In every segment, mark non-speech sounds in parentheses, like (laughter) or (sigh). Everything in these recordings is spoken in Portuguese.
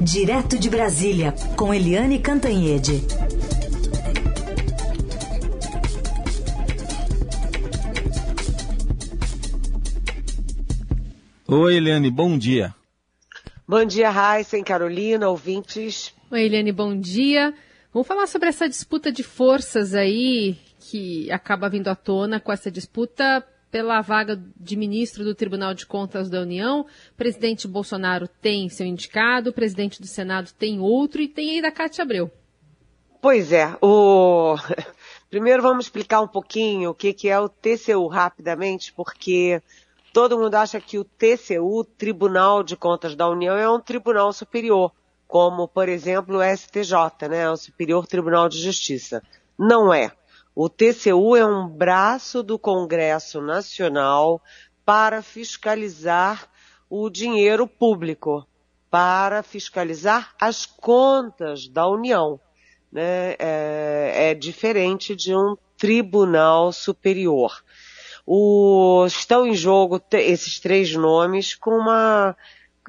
Direto de Brasília, com Eliane Cantanhede. Oi, Eliane, bom dia. Bom dia, Raíssa, Carolina, ouvintes. Oi, Eliane, bom dia. Vamos falar sobre essa disputa de forças aí que acaba vindo à tona com essa disputa pela vaga de ministro do Tribunal de Contas da União. O presidente Bolsonaro tem seu indicado, o presidente do Senado tem outro e tem ainda a Cátia Abreu. Pois é, o... (laughs) primeiro vamos explicar um pouquinho o que, que é o TCU rapidamente, porque todo mundo acha que o TCU, Tribunal de Contas da União, é um tribunal superior, como, por exemplo, o STJ, né, o Superior Tribunal de Justiça. Não é. O TCU é um braço do Congresso Nacional para fiscalizar o dinheiro público, para fiscalizar as contas da União. Né? É, é diferente de um tribunal superior. O, estão em jogo esses três nomes com uma.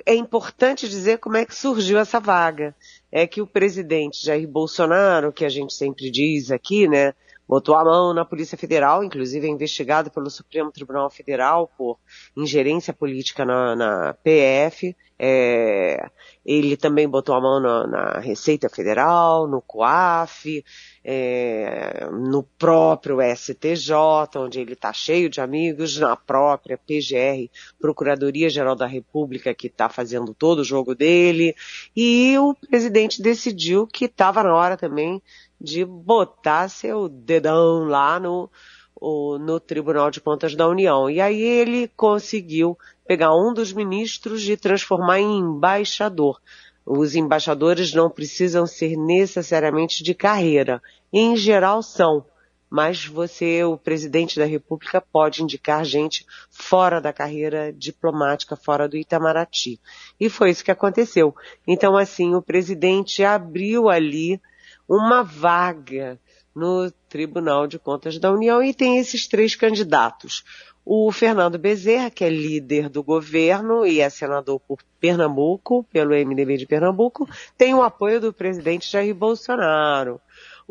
É importante dizer como é que surgiu essa vaga. É que o presidente Jair Bolsonaro, que a gente sempre diz aqui, né, botou a mão na Polícia Federal, inclusive é investigado pelo Supremo Tribunal Federal por ingerência política na, na PF. É, ele também botou a mão na, na Receita Federal, no COAF, é, no próprio STJ, onde ele está cheio de amigos, na própria PGR, Procuradoria-Geral da República, que está fazendo todo o jogo dele. E o presidente decidiu que estava na hora também de botar seu dedão lá no, no Tribunal de Contas da União. E aí ele conseguiu pegar um dos ministros e transformar em embaixador. Os embaixadores não precisam ser necessariamente de carreira. Em geral são. Mas você, o presidente da República, pode indicar gente fora da carreira diplomática, fora do Itamaraty. E foi isso que aconteceu. Então, assim, o presidente abriu ali uma vaga no Tribunal de Contas da União e tem esses três candidatos. O Fernando Bezerra, que é líder do governo e é senador por Pernambuco, pelo MDB de Pernambuco, tem o apoio do presidente Jair Bolsonaro.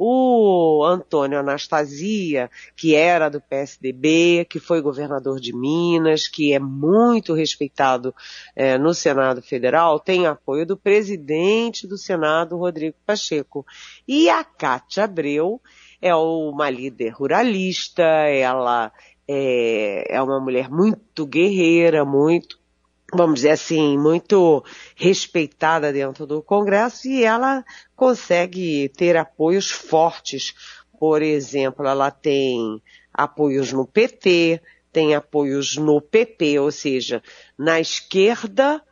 O Antônio Anastasia, que era do PSDB, que foi governador de Minas, que é muito respeitado é, no Senado Federal, tem apoio do presidente do Senado, Rodrigo Pacheco. E a Cátia Abreu é uma líder ruralista, ela é, é uma mulher muito guerreira, muito vamos dizer assim, muito respeitada dentro do Congresso e ela consegue ter apoios fortes. Por exemplo, ela tem apoios no PT, tem apoios no PP, ou seja, na esquerda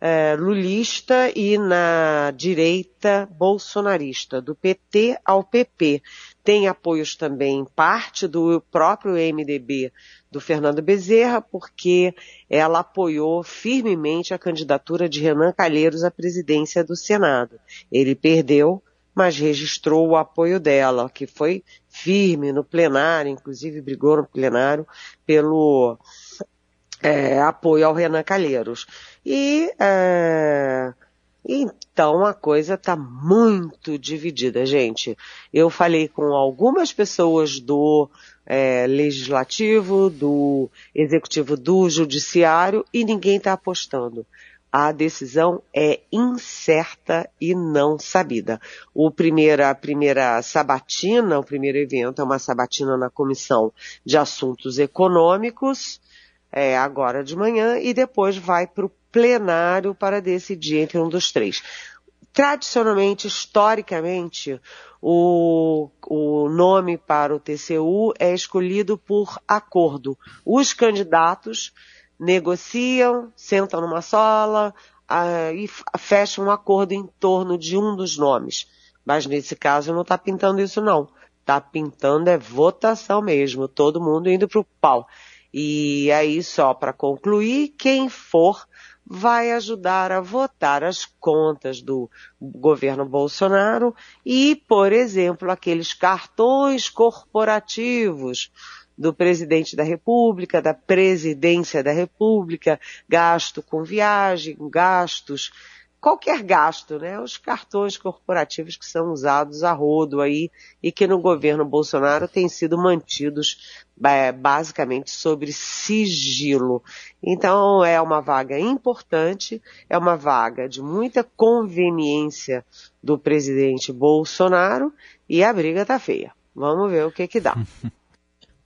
é, lulista e na direita bolsonarista, do PT ao PP. Tem apoios também parte do próprio MDB do Fernando Bezerra, porque ela apoiou firmemente a candidatura de Renan Calheiros à presidência do Senado. Ele perdeu, mas registrou o apoio dela, que foi firme no plenário, inclusive brigou no plenário pelo é, apoio ao Renan Calheiros. E é, então a coisa está muito dividida, gente. Eu falei com algumas pessoas do é, legislativo, do executivo, do judiciário e ninguém está apostando. A decisão é incerta e não sabida. O primeiro, a primeira sabatina, o primeiro evento é uma sabatina na Comissão de Assuntos Econômicos, é, agora de manhã, e depois vai para o plenário para decidir entre um dos três. Tradicionalmente, historicamente, o, o nome para o TCU é escolhido por acordo. Os candidatos negociam, sentam numa sala uh, e fecham um acordo em torno de um dos nomes. Mas nesse caso não está pintando isso não. Está pintando é votação mesmo, todo mundo indo para o pau. E aí, só para concluir, quem for vai ajudar a votar as contas do governo Bolsonaro e, por exemplo, aqueles cartões corporativos do presidente da República, da presidência da República, gasto com viagem, gastos qualquer gasto, né? Os cartões corporativos que são usados a rodo aí e que no governo Bolsonaro têm sido mantidos é, basicamente sobre sigilo. Então é uma vaga importante, é uma vaga de muita conveniência do presidente Bolsonaro e a briga tá feia. Vamos ver o que que dá. (laughs)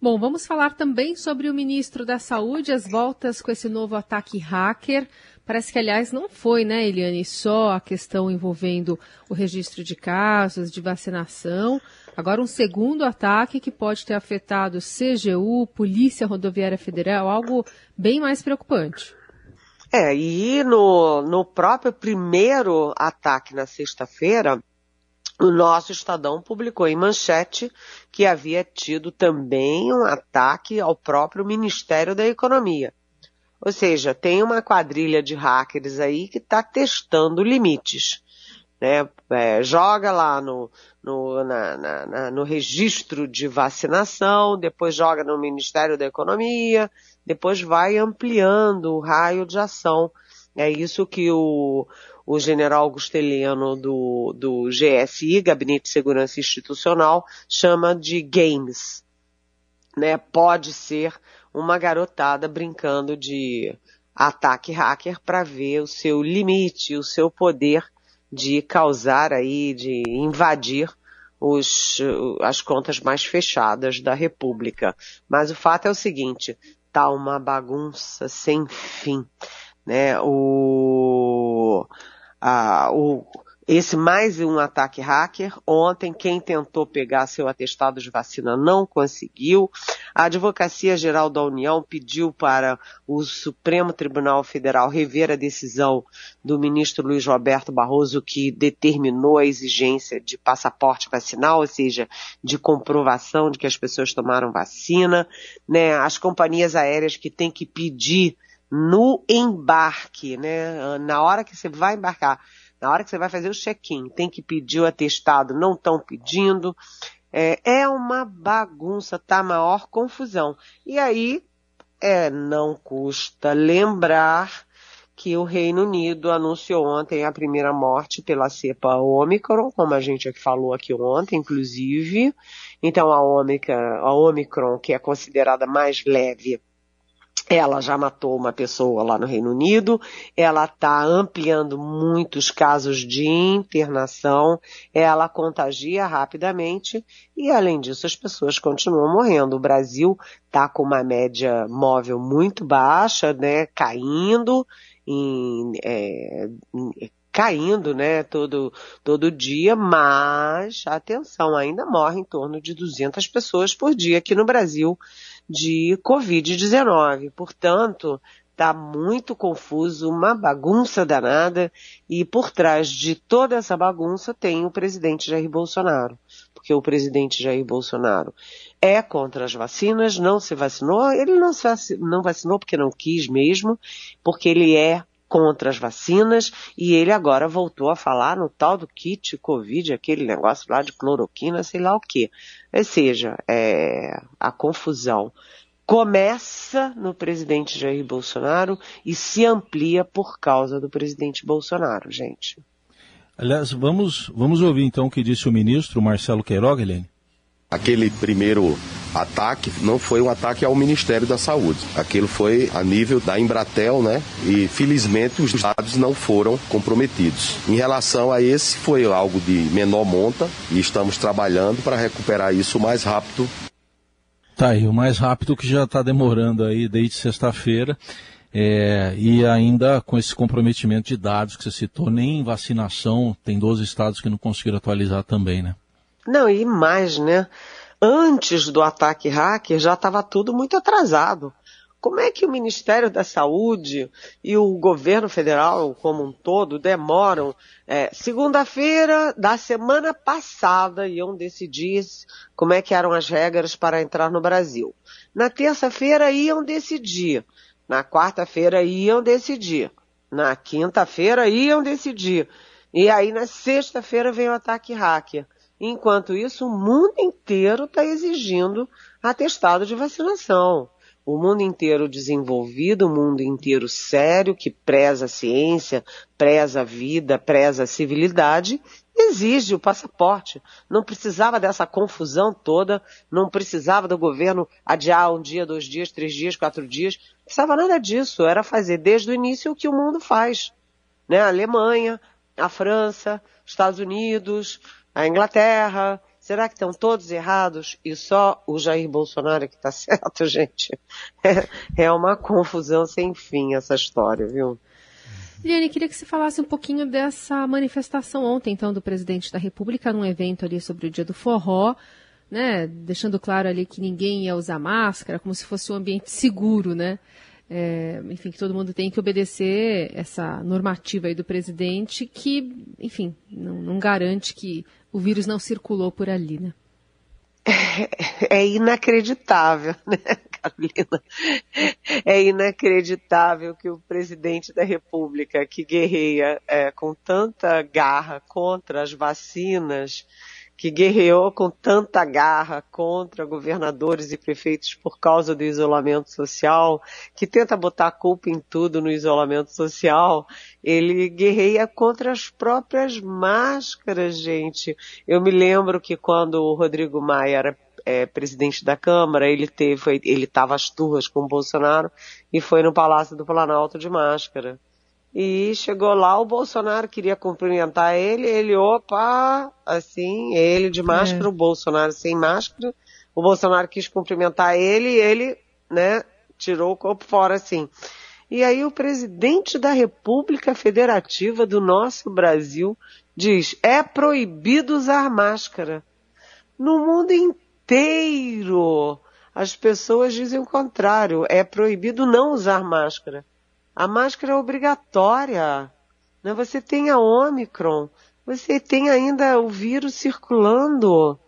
Bom, vamos falar também sobre o ministro da Saúde, as voltas com esse novo ataque hacker. Parece que, aliás, não foi, né, Eliane, só a questão envolvendo o registro de casos, de vacinação. Agora, um segundo ataque que pode ter afetado CGU, Polícia Rodoviária Federal, algo bem mais preocupante. É, e no, no próprio primeiro ataque na sexta-feira, o nosso Estadão publicou em manchete que havia tido também um ataque ao próprio Ministério da Economia. Ou seja, tem uma quadrilha de hackers aí que está testando limites. Né? É, joga lá no, no, na, na, na, no registro de vacinação, depois joga no Ministério da Economia, depois vai ampliando o raio de ação. É isso que o, o general Gusteliano do, do GSI, Gabinete de Segurança Institucional, chama de games. Né? Pode ser uma garotada brincando de ataque hacker para ver o seu limite, o seu poder de causar aí, de invadir os, as contas mais fechadas da República. Mas o fato é o seguinte, tá uma bagunça sem fim, né? O, a, o, esse mais um ataque hacker. Ontem, quem tentou pegar seu atestado de vacina não conseguiu. A Advocacia Geral da União pediu para o Supremo Tribunal Federal rever a decisão do ministro Luiz Roberto Barroso que determinou a exigência de passaporte vacinal, ou seja, de comprovação de que as pessoas tomaram vacina. Né? As companhias aéreas que têm que pedir no embarque, né? na hora que você vai embarcar, na hora que você vai fazer o check-in, tem que pedir o atestado, não estão pedindo. É, é, uma bagunça, tá maior confusão. E aí, é, não custa lembrar que o Reino Unido anunciou ontem a primeira morte pela cepa Omicron, como a gente falou aqui ontem, inclusive. Então a Omicron, a Omicron que é considerada mais leve, ela já matou uma pessoa lá no Reino Unido, ela está ampliando muitos casos de internação, ela contagia rapidamente. E, além disso, as pessoas continuam morrendo. O Brasil está com uma média móvel muito baixa, né, caindo, em, é, em, caindo, né, todo, todo dia, mas, atenção, ainda morre em torno de 200 pessoas por dia aqui no Brasil de Covid-19. Portanto, está muito confuso, uma bagunça danada, e por trás de toda essa bagunça tem o presidente Jair Bolsonaro. Porque o presidente Jair Bolsonaro é contra as vacinas, não se vacinou, ele não, se não vacinou porque não quis mesmo, porque ele é contra as vacinas e ele agora voltou a falar no tal do kit Covid, aquele negócio lá de cloroquina, sei lá o que. Ou seja, é, a confusão começa no presidente Jair Bolsonaro e se amplia por causa do presidente Bolsonaro, gente. Aliás, vamos, vamos ouvir então o que disse o ministro Marcelo Queiroga, Helene. Aquele primeiro ataque não foi um ataque ao Ministério da Saúde. Aquilo foi a nível da Embratel, né? E felizmente os dados não foram comprometidos. Em relação a esse, foi algo de menor monta e estamos trabalhando para recuperar isso o mais rápido. Tá aí, o mais rápido que já está demorando aí desde sexta-feira. É, e ainda com esse comprometimento de dados que você citou, nem vacinação, tem 12 estados que não conseguiram atualizar também, né? Não, e mais, né? Antes do ataque hacker já estava tudo muito atrasado. Como é que o Ministério da Saúde e o governo federal como um todo demoram? É, Segunda-feira da semana passada iam decidir como é que eram as regras para entrar no Brasil. Na terça-feira iam decidir. Na quarta-feira iam decidir. Na quinta-feira iam decidir. E aí na sexta-feira vem o ataque hacker. Enquanto isso, o mundo inteiro está exigindo atestado de vacinação. O mundo inteiro desenvolvido, o mundo inteiro sério, que preza a ciência, preza a vida, preza a civilidade, exige o passaporte. Não precisava dessa confusão toda, não precisava do governo adiar um dia, dois dias, três dias, quatro dias. Não precisava nada disso. Era fazer desde o início o que o mundo faz. Né? A Alemanha, a França, Estados Unidos, a Inglaterra. Será que estão todos errados e só o Jair Bolsonaro que está (laughs) certo, gente? É, é uma confusão sem fim essa história, viu? Liane, queria que você falasse um pouquinho dessa manifestação ontem, então, do presidente da República num evento ali sobre o dia do forró, né? Deixando claro ali que ninguém ia usar máscara, como se fosse um ambiente seguro, né? É, enfim, que todo mundo tem que obedecer essa normativa aí do presidente, que, enfim, não, não garante que o vírus não circulou por ali, né? É, inacreditável, né, Carolina? É inacreditável que o presidente da República, que guerreia é, com tanta garra contra as vacinas, que guerreou com tanta garra contra governadores e prefeitos por causa do isolamento social, que tenta botar a culpa em tudo no isolamento social, ele guerreia contra as próprias máscaras, gente. Eu me lembro que quando o Rodrigo Maia era é, presidente da Câmara, ele teve, ele estava às turras com o Bolsonaro e foi no Palácio do Planalto de máscara. E chegou lá, o Bolsonaro queria cumprimentar ele, ele, opa, assim, ele de máscara, é. o Bolsonaro sem máscara. O Bolsonaro quis cumprimentar ele e ele, né, tirou o corpo fora, assim. E aí o presidente da República Federativa do nosso Brasil diz, é proibido usar máscara. No mundo inteiro, as pessoas dizem o contrário, é proibido não usar máscara. A máscara é obrigatória. Né? Você tem a Omicron, você tem ainda o vírus circulando,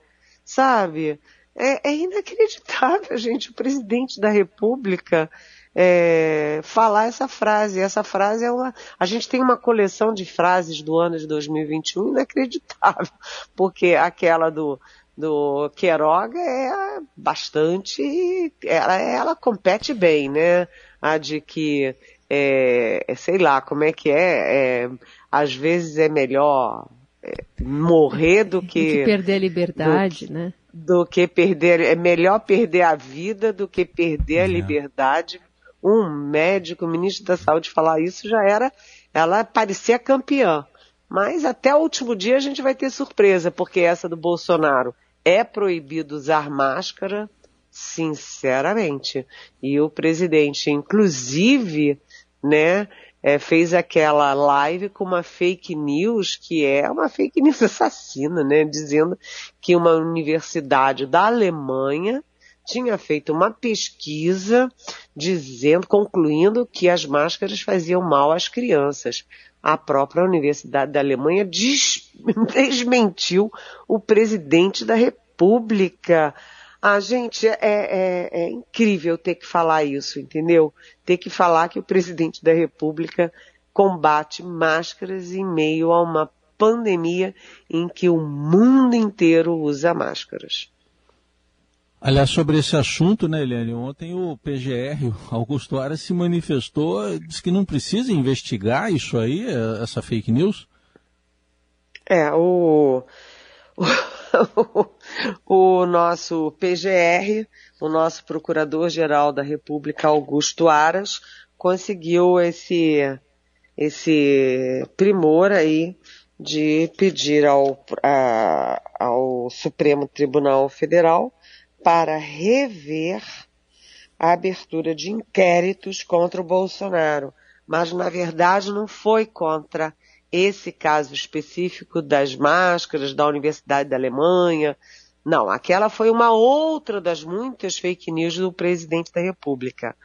sabe? É, é inacreditável, (laughs) gente, o presidente da República é, falar essa frase. Essa frase é uma. A gente tem uma coleção de frases do ano de 2021 inacreditável, (laughs) porque aquela do do Queiroga é bastante, ela, ela compete bem, né? A de que é, é, sei lá, como é que é, é às vezes é melhor é, morrer do que, que perder a liberdade, do, né? Do que perder, é melhor perder a vida do que perder a é. liberdade. Um médico, ministro da saúde falar isso já era, ela parecia campeã. Mas até o último dia a gente vai ter surpresa, porque essa do Bolsonaro é proibido usar máscara, sinceramente. E o presidente, inclusive, né, é, fez aquela live com uma fake news que é uma fake news (laughs) assassina, né, dizendo que uma universidade da Alemanha tinha feito uma pesquisa dizendo, concluindo que as máscaras faziam mal às crianças. A própria Universidade da Alemanha des, (laughs) desmentiu o presidente da República. Ah, gente, é, é, é, incrível ter que falar isso, entendeu? Ter que falar que o presidente da República combate máscaras em meio a uma pandemia em que o mundo inteiro usa máscaras. Aliás, sobre esse assunto, né, Eliane, ontem o PGR, Augusto Aras, se manifestou, disse que não precisa investigar isso aí, essa fake news. É, o, (laughs) o nosso PGR, o nosso Procurador-Geral da República, Augusto Aras, conseguiu esse, esse primor aí de pedir ao, a, ao Supremo Tribunal Federal para rever a abertura de inquéritos contra o Bolsonaro. Mas, na verdade, não foi contra esse caso específico das máscaras da Universidade da Alemanha. Não, aquela foi uma outra das muitas fake news do presidente da República.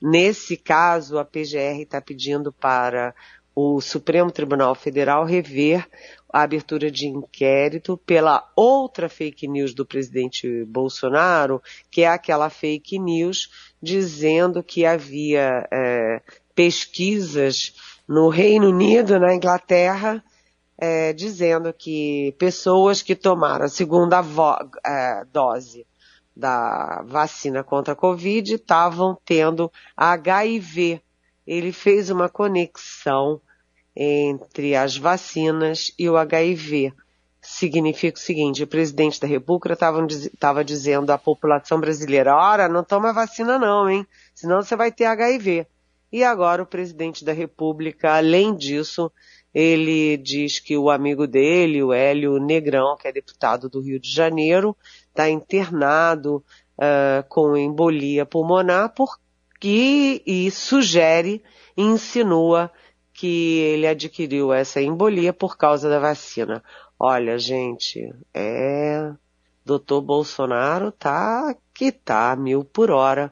Nesse caso, a PGR está pedindo para o Supremo Tribunal Federal rever a abertura de inquérito pela outra fake news do presidente Bolsonaro, que é aquela fake news dizendo que havia é, pesquisas no Reino Unido, na Inglaterra, é, dizendo que pessoas que tomaram a segunda é, dose da vacina contra a Covid estavam tendo HIV. Ele fez uma conexão entre as vacinas e o HIV. Significa o seguinte, o presidente da República estava dizendo à população brasileira, ora, não toma vacina não, hein? Senão você vai ter HIV. E agora o presidente da República, além disso, ele diz que o amigo dele, o Hélio Negrão, que é deputado do Rio de Janeiro, está internado uh, com embolia pulmonar porque, e sugere insinua que ele adquiriu essa embolia por causa da vacina. Olha, gente, é. Doutor Bolsonaro tá que tá mil por hora.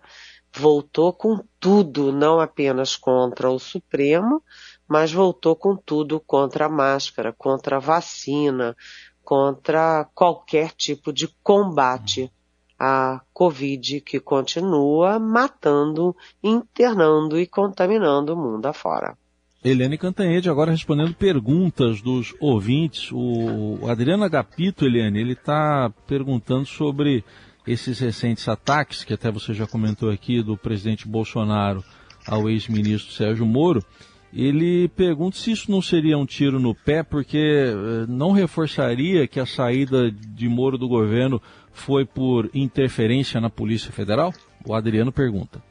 Voltou com tudo, não apenas contra o Supremo, mas voltou com tudo contra a máscara, contra a vacina, contra qualquer tipo de combate à Covid que continua matando, internando e contaminando o mundo afora. Eliane Cantanhede agora respondendo perguntas dos ouvintes. O Adriano Agapito, Eliane, ele está perguntando sobre esses recentes ataques, que até você já comentou aqui, do presidente Bolsonaro ao ex-ministro Sérgio Moro. Ele pergunta se isso não seria um tiro no pé, porque eh, não reforçaria que a saída de Moro do governo foi por interferência na Polícia Federal? O Adriano pergunta.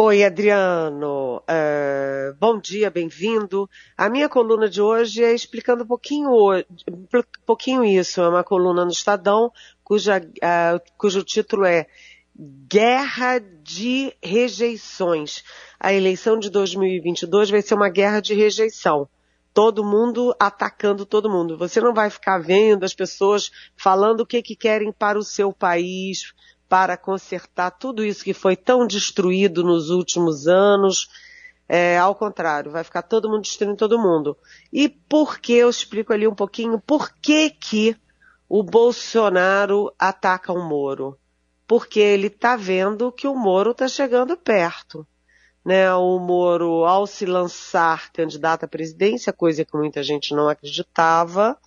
Oi, Adriano. Uh, bom dia, bem-vindo. A minha coluna de hoje é explicando um pouquinho, um pouquinho isso. É uma coluna no Estadão, cuja, uh, cujo título é Guerra de Rejeições. A eleição de 2022 vai ser uma guerra de rejeição todo mundo atacando todo mundo. Você não vai ficar vendo as pessoas falando o que, que querem para o seu país, para consertar tudo isso que foi tão destruído nos últimos anos. É, ao contrário, vai ficar todo mundo destruindo todo mundo. E por que, eu explico ali um pouquinho, por que que o Bolsonaro ataca o Moro? Porque ele está vendo que o Moro está chegando perto. Né? O Moro, ao se lançar candidato à presidência, coisa que muita gente não acreditava,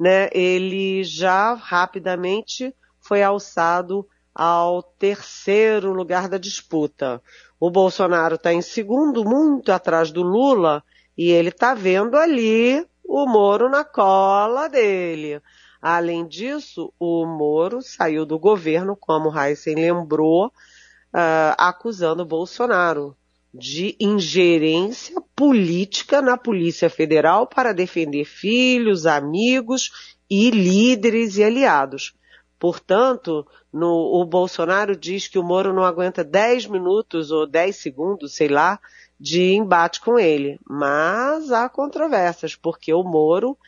né? ele já rapidamente foi alçado ao terceiro lugar da disputa. O Bolsonaro está em segundo, muito atrás do Lula, e ele está vendo ali o Moro na cola dele. Além disso, o Moro saiu do governo, como Heisen lembrou, uh, acusando o Bolsonaro de ingerência política na Polícia Federal para defender filhos, amigos e líderes e aliados. Portanto, no, o Bolsonaro diz que o Moro não aguenta 10 minutos ou 10 segundos, sei lá, de embate com ele. Mas há controvérsias, porque o Moro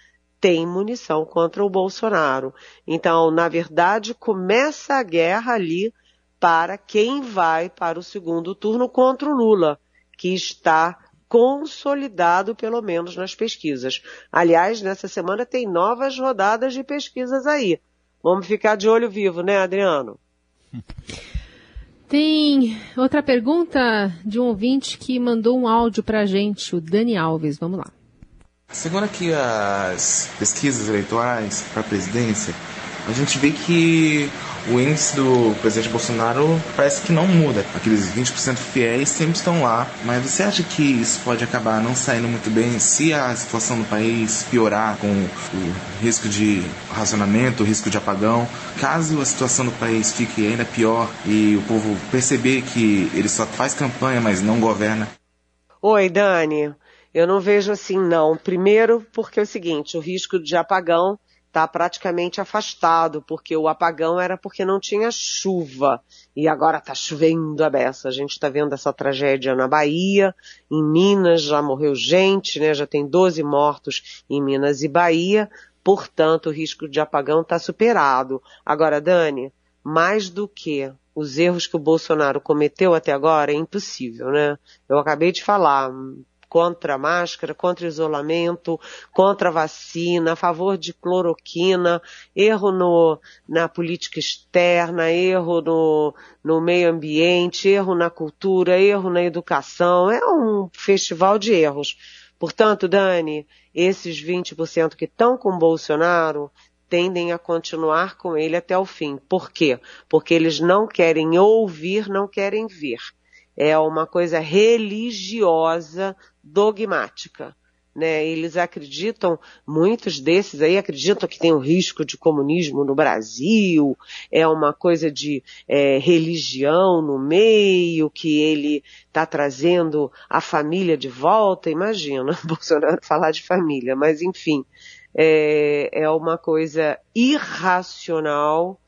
tem munição contra o Bolsonaro. Então, na verdade, começa a guerra ali para quem vai para o segundo turno contra o Lula, que está consolidado, pelo menos nas pesquisas. Aliás, nessa semana tem novas rodadas de pesquisas aí. Vamos ficar de olho vivo, né, Adriano? Tem outra pergunta de um ouvinte que mandou um áudio para a gente, o Dani Alves. Vamos lá. Segundo aqui as pesquisas eleitorais para a presidência, a gente vê que o índice do presidente Bolsonaro parece que não muda. Aqueles 20% fiéis sempre estão lá. Mas você acha que isso pode acabar não saindo muito bem se a situação do país piorar com o risco de racionamento, o risco de apagão? Caso a situação do país fique ainda pior e o povo perceber que ele só faz campanha, mas não governa? Oi, Dani. Eu não vejo assim, não. Primeiro, porque é o seguinte, o risco de apagão está praticamente afastado, porque o apagão era porque não tinha chuva. E agora está chovendo a beça. A gente está vendo essa tragédia na Bahia, em Minas já morreu gente, né? Já tem 12 mortos em Minas e Bahia. Portanto, o risco de apagão está superado. Agora, Dani, mais do que os erros que o Bolsonaro cometeu até agora, é impossível, né? Eu acabei de falar, contra a máscara, contra isolamento, contra a vacina, a favor de cloroquina, erro no, na política externa, erro no, no meio ambiente, erro na cultura, erro na educação. É um festival de erros. Portanto, Dani, esses 20% que estão com Bolsonaro tendem a continuar com ele até o fim. Por quê? Porque eles não querem ouvir, não querem ver. É uma coisa religiosa, dogmática. Né? Eles acreditam, muitos desses aí acreditam que tem o um risco de comunismo no Brasil, é uma coisa de é, religião no meio, que ele está trazendo a família de volta. Imagina, (laughs) Bolsonaro falar de família, mas enfim, é, é uma coisa irracional.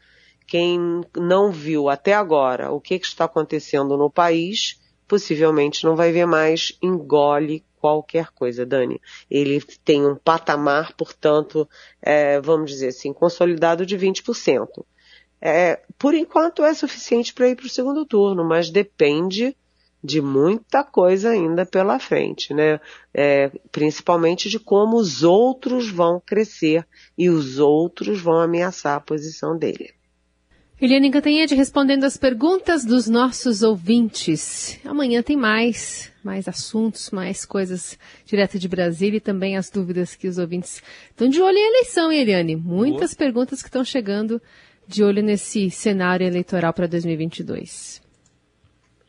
Quem não viu até agora o que, está acontecendo no país, possivelmente não vai ver mais, engole qualquer coisa, Dani. Ele tem um patamar, portanto, é, vamos dizer assim, consolidado de 20%. É, por enquanto é suficiente para ir para o segundo turno, mas depende de muita coisa ainda pela frente, né? É, principalmente de como os outros vão crescer e os outros vão ameaçar a posição dele. Eliane Cantanhede respondendo as perguntas dos nossos ouvintes. Amanhã tem mais, mais assuntos, mais coisas direto de Brasília e também as dúvidas que os ouvintes estão de olho em eleição, Eliane? Muitas Boa. perguntas que estão chegando de olho nesse cenário eleitoral para 2022.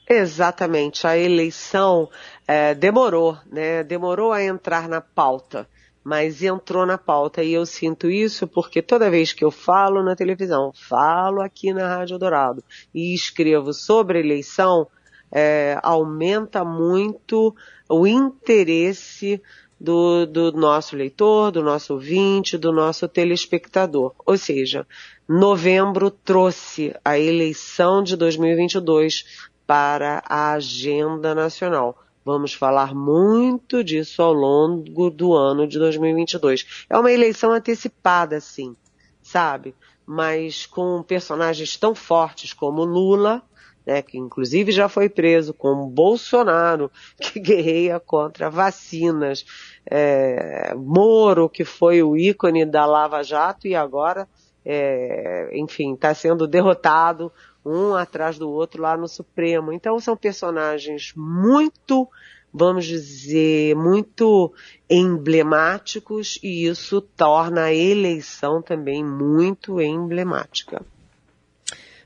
Exatamente. A eleição é, demorou, né? Demorou a entrar na pauta mas entrou na pauta e eu sinto isso porque toda vez que eu falo na televisão, falo aqui na Rádio Dourado e escrevo sobre eleição, é, aumenta muito o interesse do, do nosso leitor, do nosso ouvinte, do nosso telespectador. Ou seja, novembro trouxe a eleição de 2022 para a agenda nacional. Vamos falar muito disso ao longo do ano de 2022. É uma eleição antecipada, sim, sabe? Mas com personagens tão fortes como Lula, né, que inclusive já foi preso, como Bolsonaro, (laughs) que guerreia contra vacinas, é, Moro, que foi o ícone da Lava Jato e agora, é, enfim, está sendo derrotado um atrás do outro lá no Supremo. Então são personagens muito, vamos dizer, muito emblemáticos e isso torna a eleição também muito emblemática.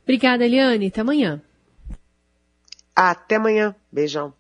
Obrigada, Eliane. Até amanhã. Até amanhã. Beijão.